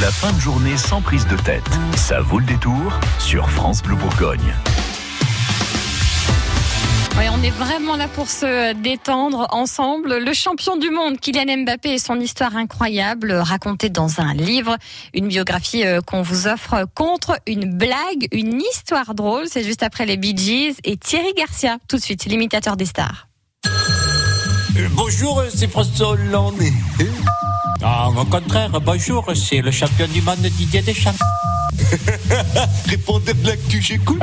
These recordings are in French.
La fin de journée sans prise de tête. Ça vaut le détour sur France Bleu Bourgogne. On est vraiment là pour se détendre ensemble. Le champion du monde, Kylian Mbappé, et son histoire incroyable, racontée dans un livre, une biographie euh, qu'on vous offre contre une blague, une histoire drôle. C'est juste après les Bee Gees et Thierry Garcia, tout de suite, l'imitateur des stars. Euh, bonjour, c'est François Hollande. Ah, au contraire, bonjour, c'est le champion du monde Didier Deschamps. Répondez de l'actu, j'écoute.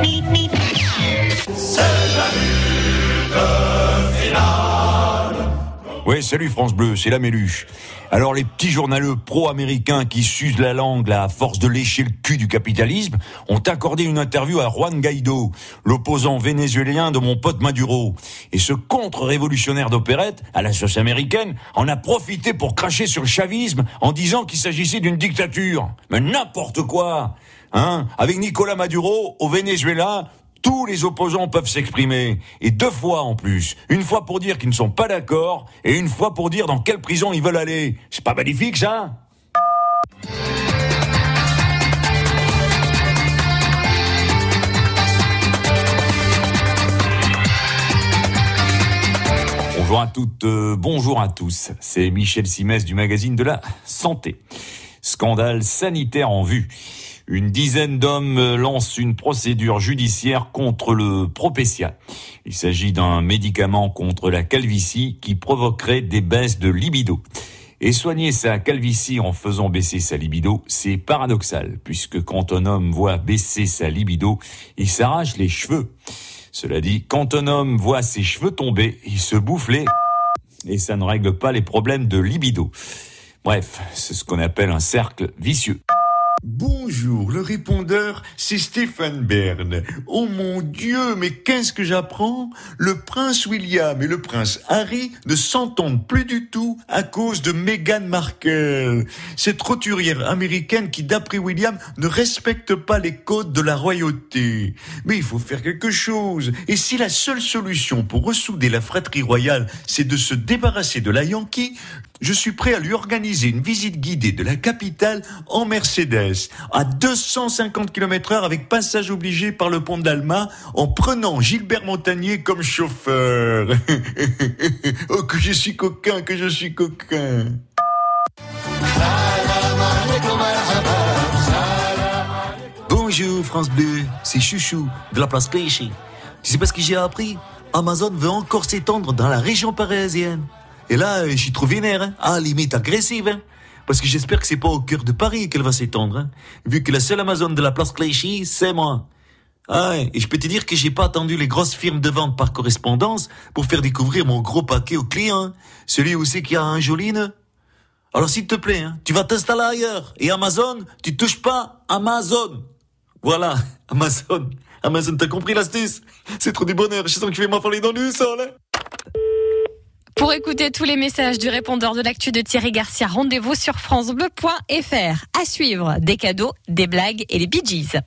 Ouais, salut France Bleu, c'est la Méluche. Alors les petits journaleux pro-américains qui s'usent la langue à force de lécher le cul du capitalisme ont accordé une interview à Juan Guaido, l'opposant vénézuélien de mon pote Maduro. Et ce contre-révolutionnaire d'opérette, à la sauce américaine, en a profité pour cracher sur le chavisme en disant qu'il s'agissait d'une dictature. Mais n'importe quoi Hein Avec Nicolas Maduro, au Venezuela, tous les opposants peuvent s'exprimer. Et deux fois en plus. Une fois pour dire qu'ils ne sont pas d'accord et une fois pour dire dans quelle prison ils veulent aller. C'est pas magnifique ça? Bonjour à toutes, euh, bonjour à tous. C'est Michel Simès du magazine de la Santé. Scandale sanitaire en vue. Une dizaine d'hommes lancent une procédure judiciaire contre le Propécia. Il s'agit d'un médicament contre la calvitie qui provoquerait des baisses de libido. Et soigner sa calvitie en faisant baisser sa libido, c'est paradoxal, puisque quand un homme voit baisser sa libido, il s'arrache les cheveux. Cela dit, quand un homme voit ses cheveux tomber, il se bouffe les... Et ça ne règle pas les problèmes de libido. Bref, c'est ce qu'on appelle un cercle vicieux. Bonjour, le répondeur, c'est Stéphane Bern. Oh mon Dieu, mais qu'est-ce que j'apprends? Le prince William et le prince Harry ne s'entendent plus du tout à cause de Meghan Markle. Cette roturière américaine qui, d'après William, ne respecte pas les codes de la royauté. Mais il faut faire quelque chose. Et si la seule solution pour ressouder la fratrie royale, c'est de se débarrasser de la Yankee, je suis prêt à lui organiser une visite guidée de la capitale en Mercedes, à 250 km heure avec passage obligé par le pont d'Alma, en prenant Gilbert Montagnier comme chauffeur. oh, que je suis coquin, que je suis coquin. Bonjour France Bleu, c'est Chouchou de la place Clichy. Tu sais pas ce que j'ai appris? Amazon veut encore s'étendre dans la région parisienne. Et là, suis trop vénère, hein. ah, limite agressive. Hein. Parce que j'espère que c'est pas au cœur de Paris qu'elle va s'étendre. Hein. Vu que la seule Amazon de la place Clichy, c'est moi. Ah, et je peux te dire que j'ai pas attendu les grosses firmes de vente par correspondance pour faire découvrir mon gros paquet aux clients. Celui où c'est qu'il y a un joli nœud. Alors s'il te plaît, hein, tu vas t'installer ailleurs. Et Amazon, tu touches pas Amazon. Voilà, Amazon. Amazon, t'as compris l'astuce? C'est trop du bonheur, je sens que je vais m'affoler dans le sol. Hein. Pour écouter tous les messages du répondeur de l'actu de Thierry Garcia, rendez-vous sur francebleu.fr. À suivre, des cadeaux, des blagues et les Bee.